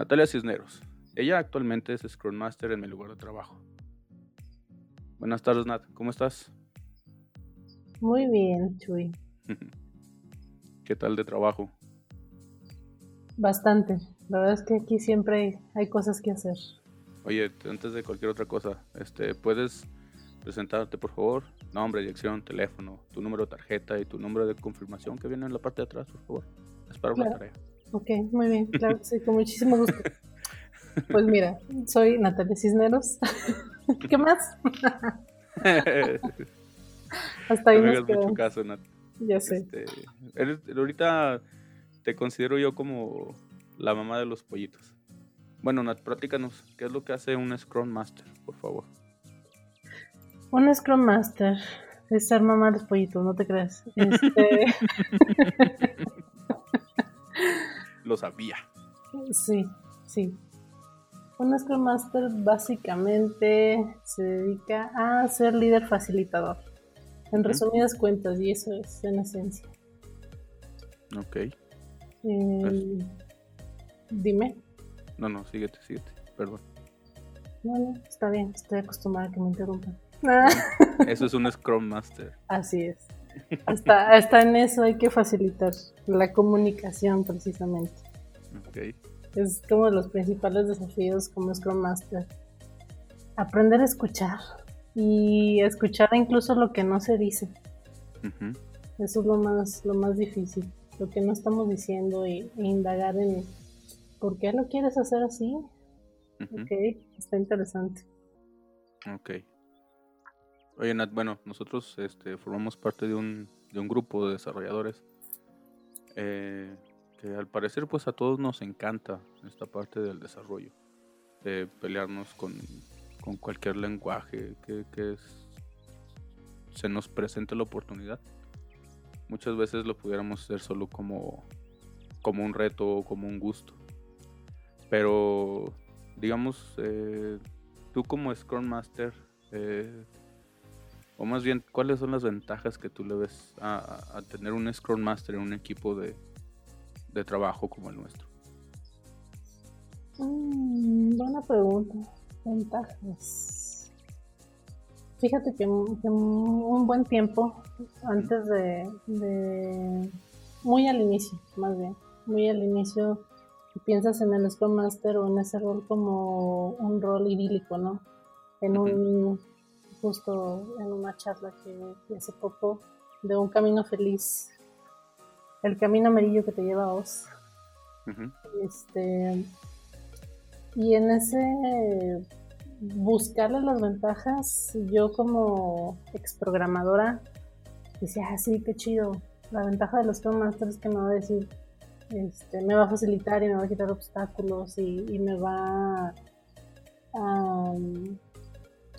Natalia Cisneros. Ella actualmente es Scrum Master en mi lugar de trabajo. Buenas tardes, Nat. ¿Cómo estás? Muy bien, Chuy. ¿Qué tal de trabajo? Bastante. La verdad es que aquí siempre hay, cosas que hacer. Oye, antes de cualquier otra cosa, este, ¿puedes presentarte, por favor? Nombre, dirección, teléfono, tu número de tarjeta y tu número de confirmación que viene en la parte de atrás, por favor. Es para una tarea. Ok, muy bien, claro sí, con muchísimo gusto. Pues mira, soy Natalia Cisneros. ¿Qué más? Hasta ahí no mucho caso, Nat. Ya sé. Este, ahorita te considero yo como la mamá de los pollitos. Bueno, Nat, platícanos, ¿qué es lo que hace un Scrum Master, por favor? Un Scrum Master es ser mamá de los pollitos, no te creas. Este... lo sabía. Sí, sí. Un Scrum Master básicamente se dedica a ser líder facilitador. En resumidas cuentas, y eso es en esencia. Ok. Eh, dime. No, no, síguete, síguete, perdón. No, no, está bien, estoy acostumbrada a que me interrumpan. Eso es un Scrum Master. Así es. Hasta, hasta en eso hay que facilitar la comunicación precisamente. Okay. Es como los principales desafíos como Scrum Master. Aprender a escuchar y escuchar incluso lo que no se dice. Eso es lo más, lo más difícil, lo que no estamos diciendo e indagar en por qué lo quieres hacer así. Ok, está interesante. Ok. Oye, Nat, bueno, nosotros este, formamos parte de un, de un grupo de desarrolladores eh, que al parecer pues a todos nos encanta esta parte del desarrollo, de pelearnos con, cualquier lenguaje que, se nos presente la oportunidad. Muchas veces lo pudiéramos hacer solo como, como un reto o como un gusto. Pero, digamos, eh, tú como Scrum Master, eh, o más bien, ¿cuáles son las ventajas que tú le ves a, tener un Scrum Master en un equipo de, trabajo como el nuestro? Mm, buena pregunta. Ventajas. Fíjate que, un buen tiempo, antes de, de, muy al inicio, más bien, muy al inicio, piensas en el Scrum Master o en ese rol como un rol idílico, ¿no? En un justo en una charla que, hace poco de un camino feliz, el camino amarillo que te lleva a Oz. Este, y en ese buscarle las ventajas, yo como ex programadora decía, ah, sí, qué chido. La ventaja de los Scrum Masters es que me va a decir, este, me va a facilitar y me va a quitar obstáculos y, me va a,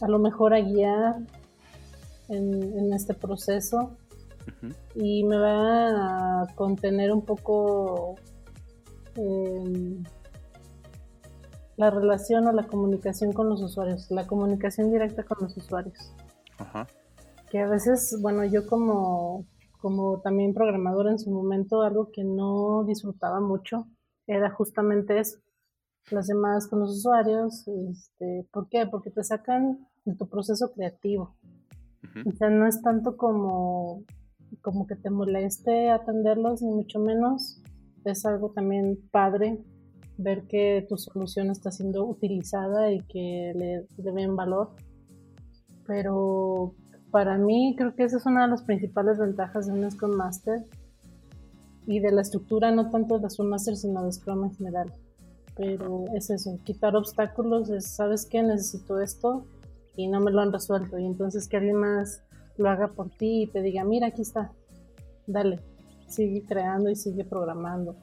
a lo mejor a guiar en, este proceso y me va a contener un poco em, la relación o la comunicación con los usuarios, la comunicación directa con los usuarios. Que a veces, bueno, yo como, como también programadora en su momento, algo que no disfrutaba mucho era justamente eso, las llamadas con los usuarios. Este, ¿Por qué? Porque te sacan de tu proceso creativo. O sea, no es tanto como, como que te moleste atenderlos, ni mucho menos. Es algo también padre ver que tu solución está siendo utilizada y que le, le ven valor. Pero para mí creo que esa es una de las principales ventajas de un Scrum Master y de la estructura no tanto de Scrum Master sino de Scrum en general. Pero es eso, quitar obstáculos, es, ¿sabes qué? Necesito esto, y no me lo han resuelto. Y entonces que alguien más lo haga por ti y te diga, mira, aquí está, dale, sigue creando y sigue programando.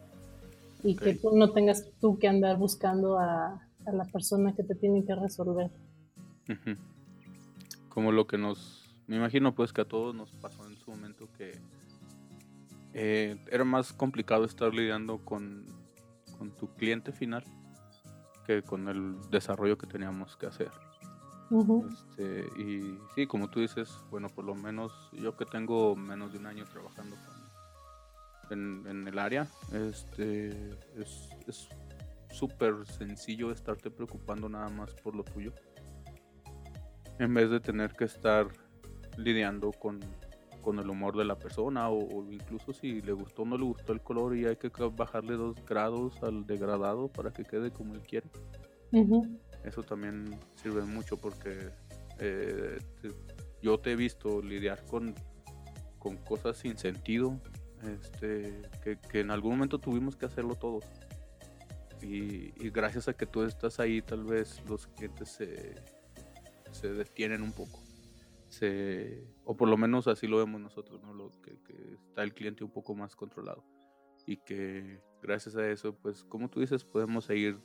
Y que tú no tengas tú que andar buscando a, la persona que te tiene que resolver. Como lo que nos, me imagino pues que a todos nos pasó en su momento que eh, era más complicado estar lidiando con, con tu cliente final que con el desarrollo que teníamos que hacer. Este, y sí, como tú dices, bueno, por lo menos yo que tengo menos de un año trabajando en, el área, este, es, súper sencillo estarte preocupando nada más por lo tuyo. En vez de tener que estar lidiando con, el humor de la persona o, incluso si le gustó o no le gustó el color y hay que bajarle dos grados al degradado para que quede como él quiere. Eso también sirve mucho porque eh, yo te he visto lidiar con, con cosas sin sentido este, que, en algún momento tuvimos que hacerlo todos. Y, gracias a que tú estás ahí, tal vez los clientes se, se detienen un poco. Se, o por lo menos así lo vemos nosotros, ¿no? Lo, que, está el cliente un poco más controlado. Y que gracias a eso, pues como tú dices, podemos seguir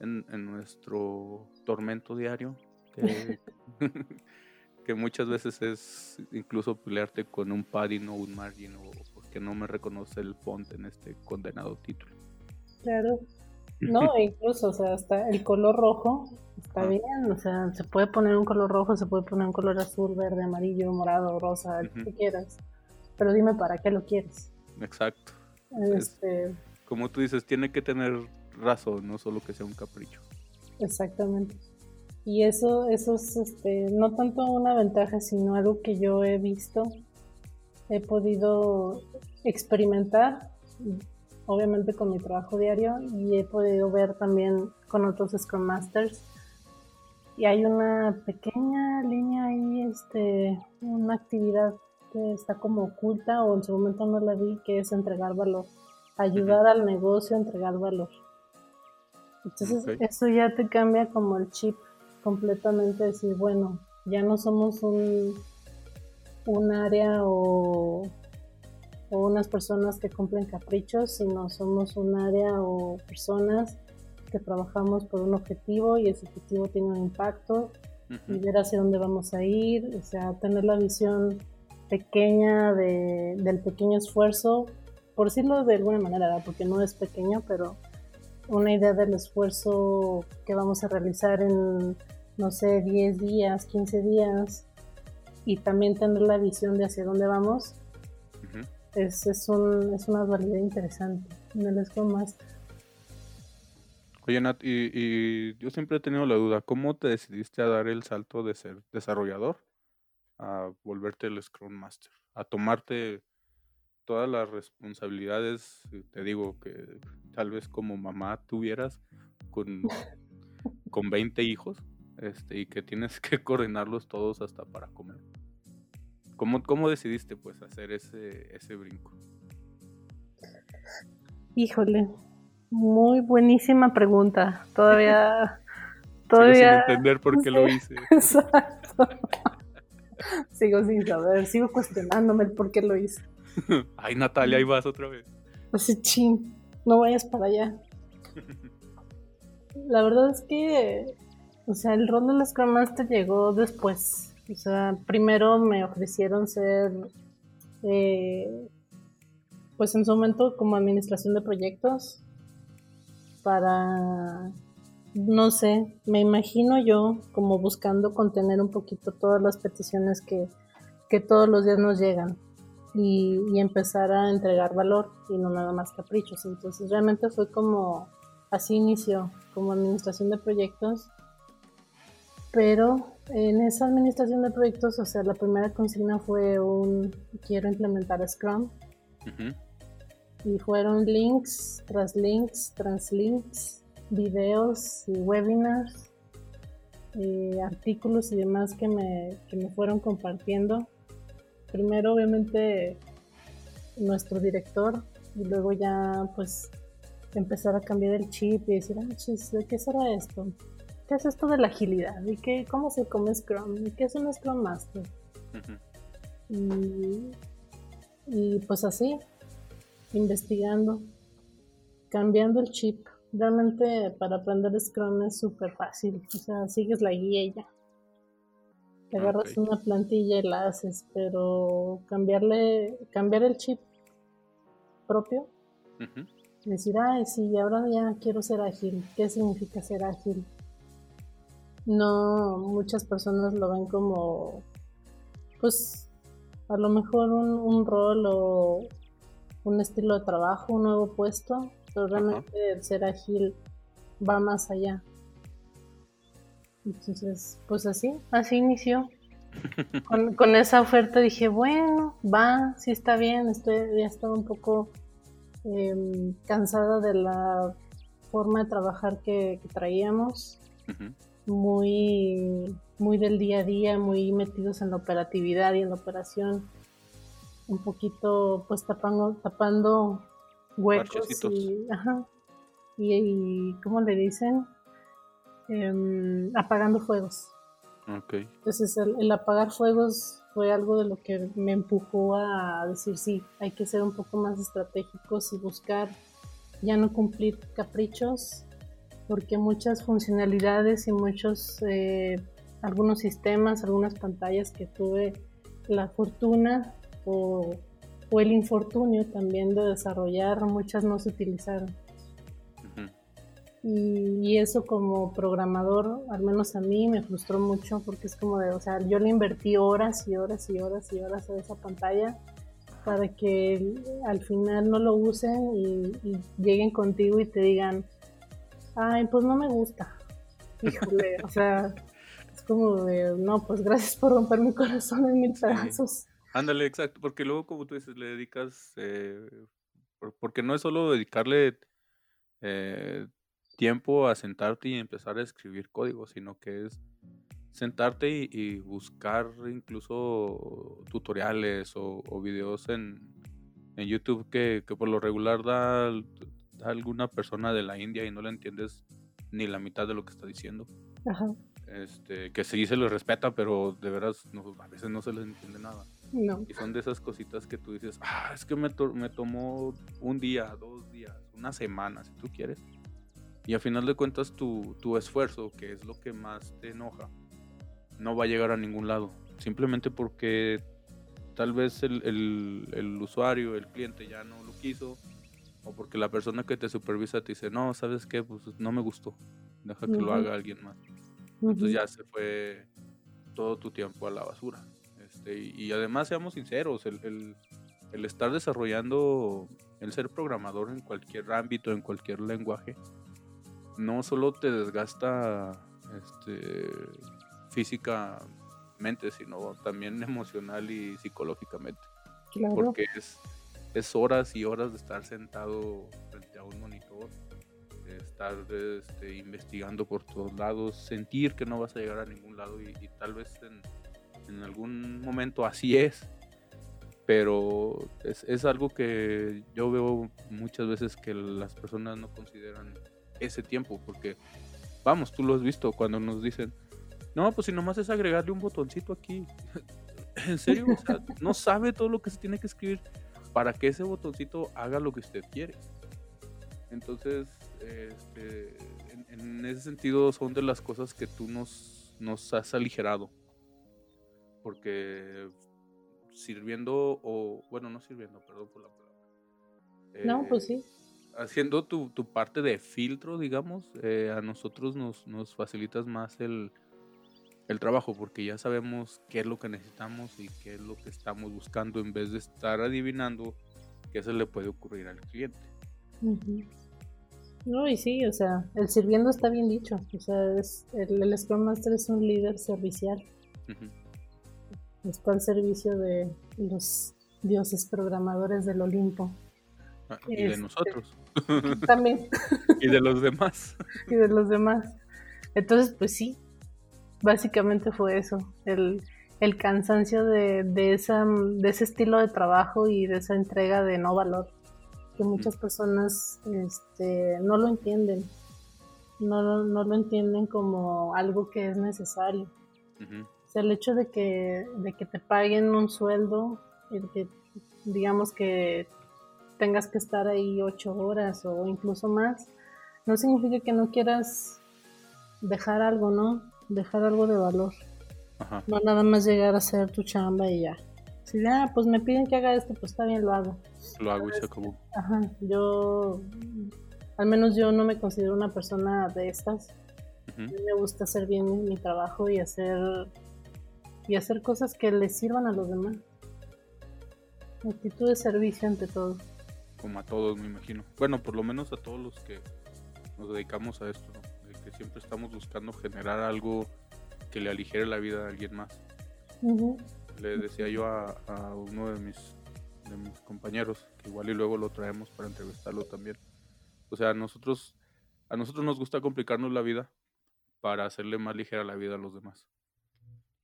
en, nuestro tormento diario. Que, que muchas veces es incluso pelearte con un padding o un margin o porque no me reconoce el font en este condenado título. Claro. No, incluso, o sea, hasta el color rojo está ah. bien, o sea, se puede poner un color rojo, se puede poner un color azul, verde, amarillo, morado, rosa, el que quieras. Pero dime para qué lo quieres. Exacto. Este... como tú dices, tiene que tener razón, no solo que sea un capricho. Exactamente. Y eso, eso es este, no tanto una ventaja, sino algo que yo he visto, he podido experimentar, obviamente con mi trabajo diario, y he podido ver también con otros Scrum Masters. Y hay una pequeña línea ahí, este, una actividad que está como oculta o en su momento no la vi, que es entregar valor, ayudar al negocio a entregar valor. Entonces eso ya te cambia como el chip completamente decir, bueno, ya no somos un, un área o, o unas personas que cumplen caprichos, sino somos un área o personas que trabajamos por un objetivo y ese objetivo tiene un impacto y ver hacia dónde vamos a ir, o sea, tener la visión pequeña de, del pequeño esfuerzo, por decirlo de alguna manera, porque no es pequeño, pero una idea del esfuerzo que vamos a realizar en no sé, 10 días, 15 días, y también tener la visión de hacia dónde vamos, es, es, un, es una dualidad interesante en el Scrum Master. Oye, Nat, y, y, yo siempre he tenido la duda, ¿cómo te decidiste a dar el salto de ser desarrollador a volverte el Scrum Master? A tomarte todas las responsabilidades, te digo, que tal vez como mamá tuvieras con, con 20 hijos este, y que tienes que coordinarlos todos hasta para comer. ¿Cómo, cómo decidiste pues hacer ese, ese brinco? Híjole, muy buenísima pregunta. Todavía... todavía... sin entender por qué lo hice. Exacto. sigo sin saber, sigo cuestionándome el por qué lo hice. Ay, Natalia, ahí vas otra vez. Así, chin, no vayas para allá. La verdad es que o sea, el rol de Scrum Master llegó después. O sea, primero me ofrecieron ser, eh, pues en su momento como administración de proyectos para, no sé, me imagino yo como buscando contener un poquito todas las peticiones que, que todos los días nos llegan y, y empezar a entregar valor y no nada más caprichos. Entonces realmente fue como, así inició, como administración de proyectos pero en esa administración de proyectos, o sea, la primera consigna fue un quiero implementar Scrum. Y fueron links tras links, tras links, videos y webinars, eh, artículos y demás que me, que me fueron compartiendo. Primero, obviamente, nuestro director y luego ya, pues, empezar a cambiar el chip y decir, ah, ¿de qué será esto? ¿qué es esto de la agilidad? ¿Y qué, cómo se come Scrum? ¿Y qué es un Scrum Master? y, pues así, investigando, cambiando el chip. Realmente para aprender Scrum es súper fácil. O sea, sigues la guía y ya. Te agarras una plantilla y la haces, pero cambiarle, cambiar el chip propio. Decir, ay, sí, ahora ya quiero ser ágil. ¿Qué significa ser ágil? no muchas personas lo ven como pues a lo mejor un, rol o un estilo de trabajo, un nuevo puesto, pero realmente el ser ágil va más allá. Entonces, pues así, así inició. con, esa oferta dije, bueno, va, sí está bien, estoy, ya estaba un poco em, cansada de la forma de trabajar que, traíamos, muy, muy del día a día, muy metidos en la operatividad y en la operación, un poquito pues tapando, tapando huecos y, ajá, y, ¿cómo le dicen? Em, apagando fuegos. Entonces el, apagar fuegos fue algo de lo que me empujó a decir sí, hay que ser un poco más estratégicos y buscar ya no cumplir caprichos, porque muchas funcionalidades y muchos, eh, algunos sistemas, algunas pantallas que tuve la fortuna o, o el infortunio también de desarrollar, muchas no se utilizaron. Y, eso como programador, al menos a mí, me frustró mucho porque es como de, o sea, yo le invertí horas y horas y horas y horas a esa pantalla para que al final no lo usen y, lleguen contigo y te digan, ay, pues no me gusta. Híjole, o sea, es como de, no, pues gracias por romper mi corazón en mil pedazos. Ándale, exacto, porque luego como tú dices, le dedicas, eh, porque no es solo dedicarle eh, tiempo a sentarte y empezar a escribir código, sino que es sentarte y, buscar incluso tutoriales o, videos en, YouTube que, por lo regular da, alguna persona de la India y no le entiendes ni la mitad de lo que está diciendo. Este, que sí se le respeta, pero de veras a veces no se les entiende nada. Y son de esas cositas que tú dices, ah, es que me, me tomó un día, dos días, una semana, si tú quieres y a final de cuentas tu, esfuerzo, que es lo que más te enoja, no va a llegar a ningún lado. Simplemente porque tal vez el, usuario, el cliente ya no lo quiso, o porque la persona que te supervisa te dice, no, ¿sabes qué? Pues no me gustó, deja que lo haga alguien más. Entonces ya se fue todo tu tiempo a la basura. Este, y, además, seamos sinceros, el, el, estar desarrollando, el ser programador en cualquier ámbito, en cualquier lenguaje, no solo te desgasta este, físicamente, sino también emocional y psicológicamente. Porque es, es horas y horas de estar sentado frente a un monitor, de estar este, investigando por todos lados, sentir que no vas a llegar a ningún lado y, tal vez en, en, algún momento así es. Pero es, es algo que yo veo muchas veces que las personas no consideran ese tiempo, porque vamos, tú lo has visto cuando nos dicen, no, pues si nomás es agregarle un botoncito aquí. en serio, no sabe todo lo que se tiene que escribir para que ese botoncito haga lo que usted quiere. Entonces, este, en, ese sentido son de las cosas que tú nos, nos has aligerado. Porque sirviendo, o bueno, no sirviendo, perdón por la palabra. no, pues sí haciendo tu, parte de filtro, digamos, eh, a nosotros nos, nos facilitas más el, trabajo porque ya sabemos qué es lo que necesitamos y qué es lo que estamos buscando en vez de estar adivinando qué se le puede ocurrir al cliente. No, y sí, o sea, el sirviendo está bien dicho. O sea, es, el, Scrum Master es un líder servicial. Está al servicio de los dioses programadores del Olimpo. Ah, y de este, nosotros. También. y de los demás. y de los demás. Entonces, pues sí, básicamente fue eso, el, cansancio de, de, esa, de ese estilo de trabajo y de esa entrega de no valor, que muchas personas este, no lo entienden, no, no lo entienden como algo que es necesario. O sea, el hecho de que, de que te paguen un sueldo, el que digamos que tengas que estar ahí ocho horas o incluso más, no significa que no quieras dejar algo, ¿no? Dejar algo de valor. No nada más llegar a hacer tu chamba y ya. Si ya, ah, pues me piden que haga esto, pues está bien, lo hago. Lo hago y se acabó. Ajá, yo, al menos yo no me considero una persona de estas. A mí me gusta hacer bien mi trabajo y hacer y hacer cosas que le sirvan a los demás. Actitud de servicio ante todo como a todos, me imagino. Bueno, por lo menos a todos los que nos dedicamos a esto, que siempre estamos buscando generar algo que le aligere la vida a alguien más. Le decía yo a, uno de mis, de mis compañeros, que igual y luego lo traemos para entrevistarlo también. O sea, nosotros, a nosotros nos gusta complicarnos la vida para hacerle más ligera la vida a los demás.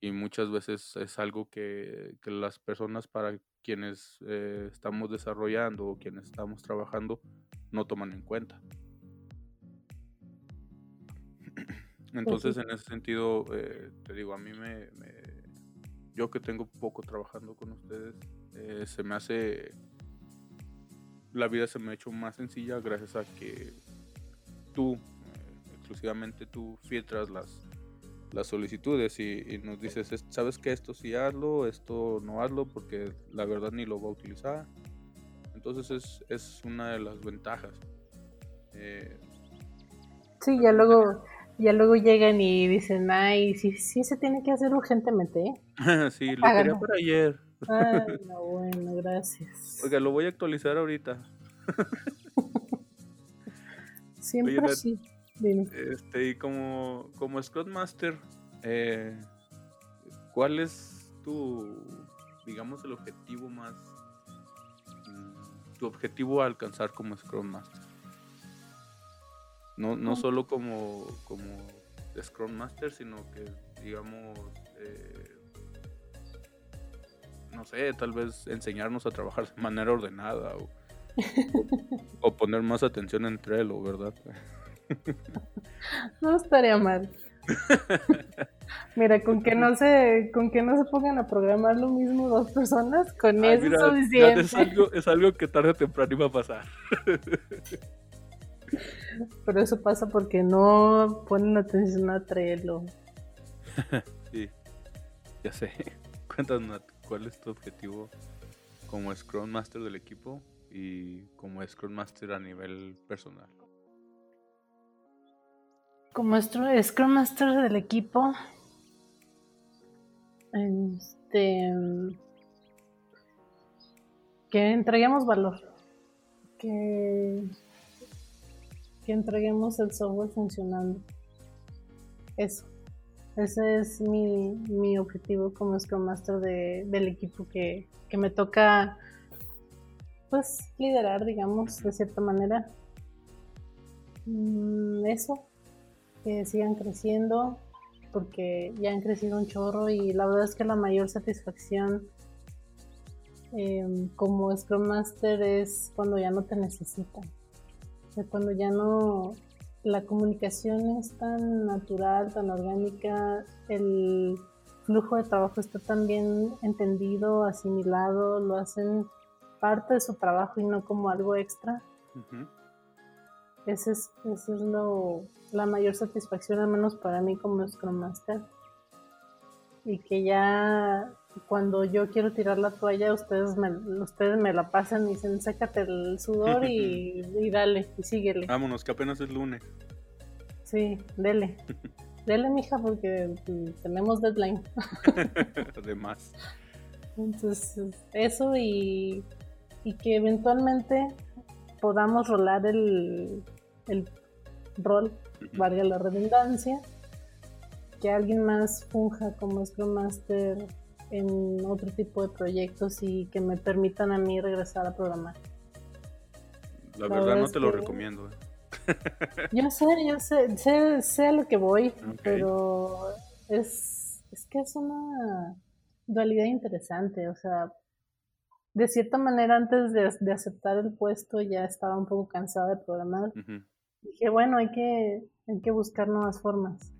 Y muchas veces es algo que, que las personas para quienes eh, estamos desarrollando o quienes estamos trabajando no toman en cuenta. Entonces, en ese sentido, eh, te digo, a mí me, Yo que tengo poco trabajando con ustedes, eh, se me hace... La vida se me ha hecho más sencilla gracias a que tú, exclusivamente tú, filtras las, las solicitudes y, nos dices, ¿sabes que Esto sí hazlo, esto no hazlo porque la verdad ni lo va a utilizar. Entonces es, es una de las ventajas. Eh, sí, ya luego, ya luego llegan y dicen, ay, sí, sí se tiene que hacer urgentemente. ¿eh? sí, lo quería por ayer. Ay, no, bueno, gracias. Oiga, lo voy a actualizar ahorita. Siempre Este, y como, como Scott Master, eh, ¿cuál es tu, digamos, el objetivo más, mm, tu objetivo a alcanzar como Scrum Master? No, no solo como, como Scrum Master, sino que, digamos, eh, no sé, tal vez enseñarnos a trabajar de manera ordenada o, o poner más atención entre él, ¿verdad? No estaría mal. Mira, con que no se, con que no se pongan a programar lo mismo dos personas, con eso es suficiente. Es algo, es algo que tarde o temprano iba a pasar. Pero eso pasa porque no ponen atención a Trello. sí, ya sé. Cuéntanos cuál es tu objetivo como Scrum Master del equipo y como Scrum Master a nivel personal. Como Scrum Master del equipo, este, que entreguemos valor, que, que entreguemos el software funcionando. Eso. Ese es mi, mi objetivo como Scrum Master del equipo que, que me toca pues liderar, digamos, de cierta manera. Mm, eso, que sigan creciendo, porque ya han crecido un chorro y la verdad es que la mayor satisfacción em, como Scrum Master es cuando ya no te necesitan. cuando ya no la comunicación es tan natural, tan orgánica, el flujo de trabajo está tan bien entendido, asimilado, lo hacen parte de su trabajo y no como algo extra. Ese es, eso es lo, la mayor satisfacción, al menos para mí como Scrum Master. Y que ya cuando yo quiero tirar la toalla, ustedes me, ustedes me la pasan y dicen, sácate el sudor y, dale, y síguele. Vámonos, que apenas es lunes. Sí, dele. dele, mija, porque tenemos deadline. Además. Entonces, eso y, y que eventualmente podamos rolar el, el rol, valga la redundancia, que alguien más funja como Scrum Master en otro tipo de proyectos y que me permitan a mí regresar a programar. La, verdad, no te lo recomiendo. ¿eh? Yo sé, yo sé, sé, sé a lo que voy, pero es, es que es una dualidad interesante, o sea, de cierta manera antes de, aceptar el puesto ya estaba un poco cansada de programar. Dije, bueno, hay que, hay que buscar nuevas formas.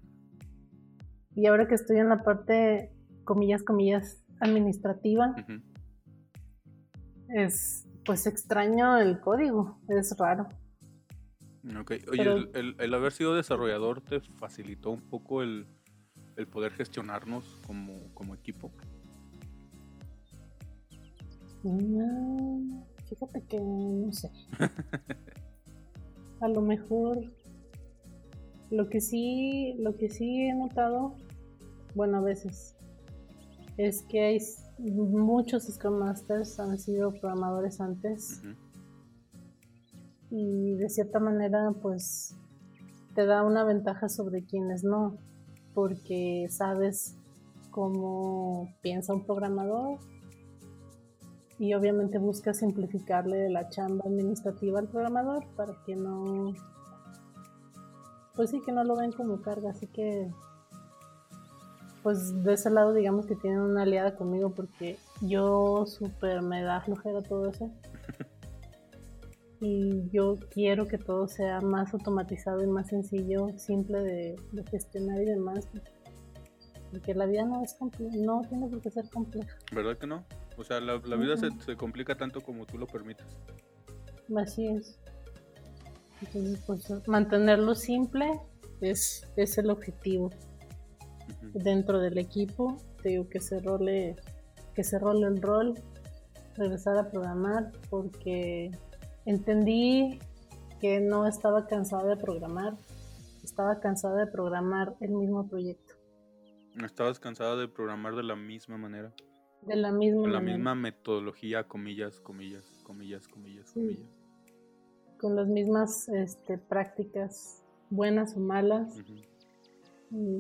Y ahora que estoy en la parte, comillas, comillas, administrativa, es, pues extraño el código, es raro. Ok, oye, el, haber sido desarrollador te facilitó un poco el, poder gestionarnos como, como equipo. No, fíjate que no sé. a lo mejor lo que sí, lo que sí he notado, bueno, a veces, es que hay muchos Scrum Masters han sido programadores antes. Y de cierta manera, pues, te da una ventaja sobre quienes no, porque sabes cómo piensa un programador y obviamente busca simplificarle la chamba administrativa al programador para que no, pues sí, que no lo ven como carga, así que pues de ese lado digamos que tienen una aliada conmigo porque yo súper me da flojera todo eso. y yo quiero que todo sea más automatizado y más sencillo, simple de, gestionar y demás. Porque la vida no es compleja, no tiene por qué ser compleja. ¿Verdad que no? O sea, la, vida se, se, complica tanto como tú lo permites. Así es. Entonces, pues mantenerlo simple es, es el objetivo dentro del equipo. Te digo que se role, que se role el rol, regresar a programar, porque entendí que no estaba cansada de programar, estaba cansada de programar el mismo proyecto. ¿Estabas cansada de programar de la misma manera? De la misma Con la misma metodología, comillas, comillas, comillas, comillas, comillas. Con las mismas este, prácticas, buenas o malas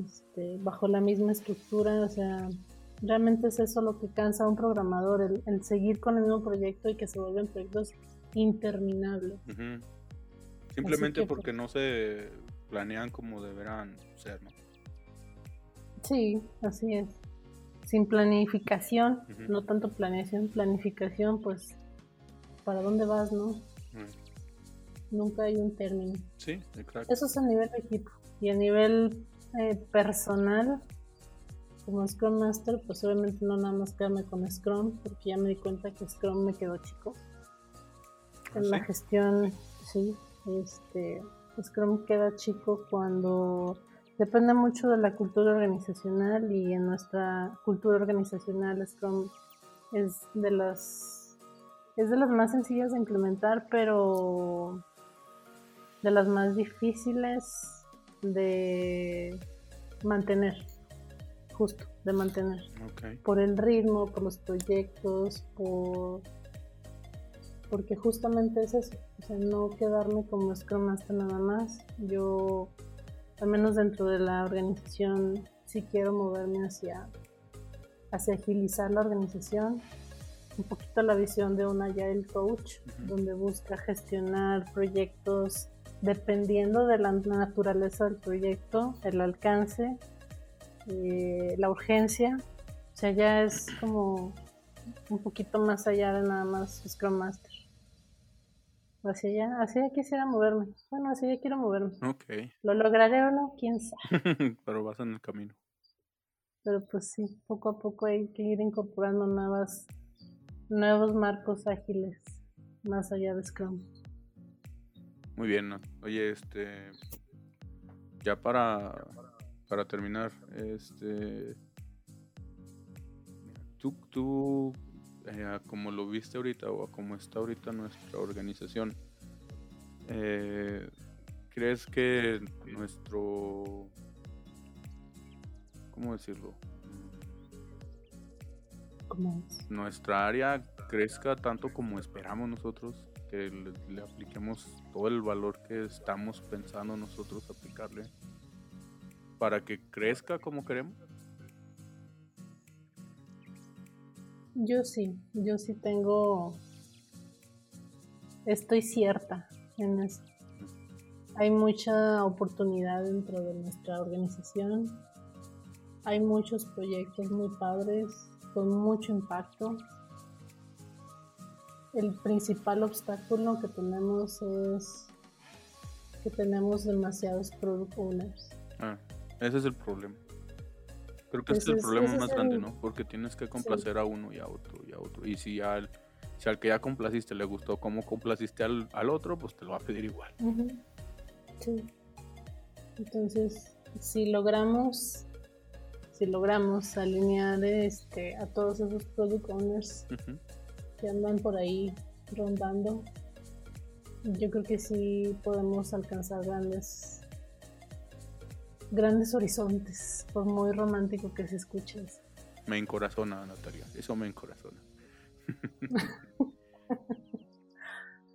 este, bajo la misma estructura, o sea, realmente es eso lo que cansa a un programador, el, seguir con el mismo proyecto y que se vuelven proyectos interminables. Simplemente porque pues no se planean como deberán ser, ¿no? Sí, así es. Sin planificación, no tanto planeación, planificación, pues, ¿para dónde vas, no? Nunca hay un término. Sí, exacto. Eso es a nivel de equipo. Y a nivel eh, personal, como Scrum Master, pues obviamente no nada más quedarme con Scrum, porque ya me di cuenta que Scrum me quedó chico. ¿Ah, en la gestión, sí, este, Scrum queda chico cuando depende mucho de la cultura organizacional y en nuestra cultura organizacional Scrum es de las es de las más sencillas de implementar, pero de las más difíciles de mantener, justo, de mantener. Por el ritmo, por los proyectos, por porque justamente es eso, o sea, no quedarme como Scrum Master nada más. Yo, al menos dentro de la organización, sí quiero moverme hacia, hacia agilizar la organización, un poquito la visión de un Agile Coach, donde busca gestionar proyectos dependiendo de la naturaleza del proyecto, el alcance, eh, la urgencia. O sea, ya es como un poquito más allá de nada más Scrum Master. Hacia allá, así ya quisiera moverme. Bueno, así ya quiero moverme. Ok. ¿Lo lograré o no? ¿Quién sabe? Pero vas en el camino. Pero pues sí, poco a poco hay que ir incorporando nuevas, nuevos marcos ágiles más allá de Scrum. Muy bien, oye, este, ya para, para terminar, este, tú, tú eh, como lo viste ahorita o como está ahorita nuestra organización, eh, ¿crees que nuestro, ¿cómo decirlo? ¿Cómo Nuestra área crezca tanto como esperamos nosotros que le, apliquemos todo el valor que estamos pensando nosotros aplicarle para que crezca como queremos? Yo sí, yo sí tengo, estoy cierta en eso. Hay mucha oportunidad dentro de nuestra organización. Hay muchos proyectos muy padres con mucho impacto el principal obstáculo que tenemos es que tenemos demasiados product owners. Ah, ese es el problema. Creo que ese, es el problema más grande, ¿no? Porque tienes que complacer a uno y a otro y a otro. Y si al, si al que ya complaciste le gustó cómo complaciste al, al otro, pues te lo va a pedir igual. Sí. Entonces, si logramos si logramos alinear este a todos esos product owners que andan por ahí rondando, yo creo que sí podemos alcanzar grandes grandes horizontes, por muy romántico que se escuche eso. Me encorazona, Natalia, eso me encorazona.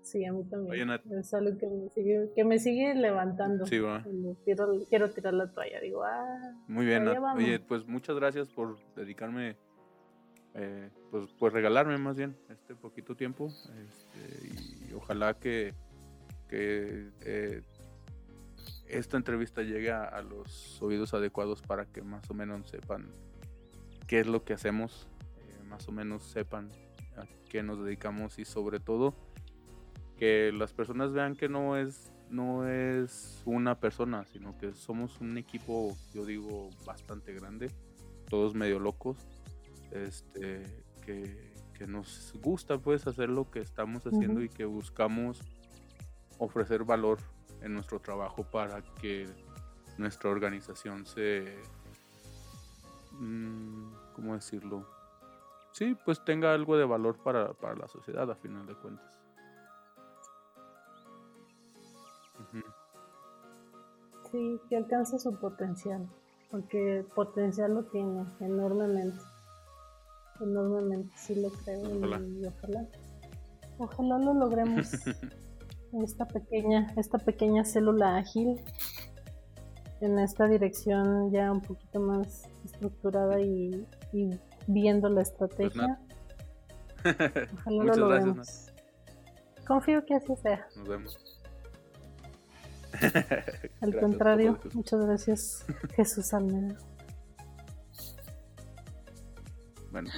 Sí, a mí también. es algo que me sigue, que me sigue levantando. Sí, va. Quiero, quiero, tirar la toalla. Digo, ah. Muy bien, Oye, pues muchas gracias por dedicarme, eh, pues, pues regalarme más bien este poquito tiempo. Este, y ojalá que, que eh, esta entrevista llegue a, los oídos adecuados para que más o menos sepan qué es lo que hacemos, eh, más o menos sepan a qué nos dedicamos y sobre todo que las personas vean que no es no es una persona, sino que somos un equipo, yo digo, bastante grande, todos medio locos, este, que, nos gusta pues hacer lo que estamos haciendo y que buscamos ofrecer valor en nuestro trabajo para que nuestra organización se, mm, ¿cómo decirlo? Sí, pues tenga algo de valor para, para la sociedad a final de cuentas. Sí, que alcance su potencial, porque potencial lo tiene enormemente. Enormemente, sí lo creo ojalá. y ojalá. Ojalá lo logremos. esta pequeña, esta pequeña célula ágil en esta dirección ya un poquito más estructurada y, viendo la estrategia. Pues ojalá lo logremos. Confío que así sea. Nos vemos. Al contrario, muchas gracias, Jesús Almeida. Bueno,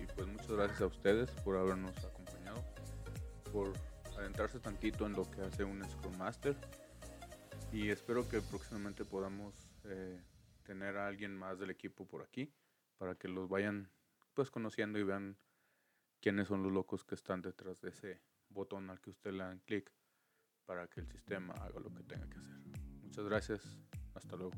y pues muchas gracias a ustedes por habernos acompañado, por adentrarse tantito en lo que hace un Scrum Master y espero que próximamente podamos eh, tener a alguien más del equipo por aquí para que los vayan pues conociendo y vean quiénes son los locos que están detrás de ese botón al que usted le dan clic para que el sistema haga lo que tenga que hacer. Muchas gracias. Hasta luego.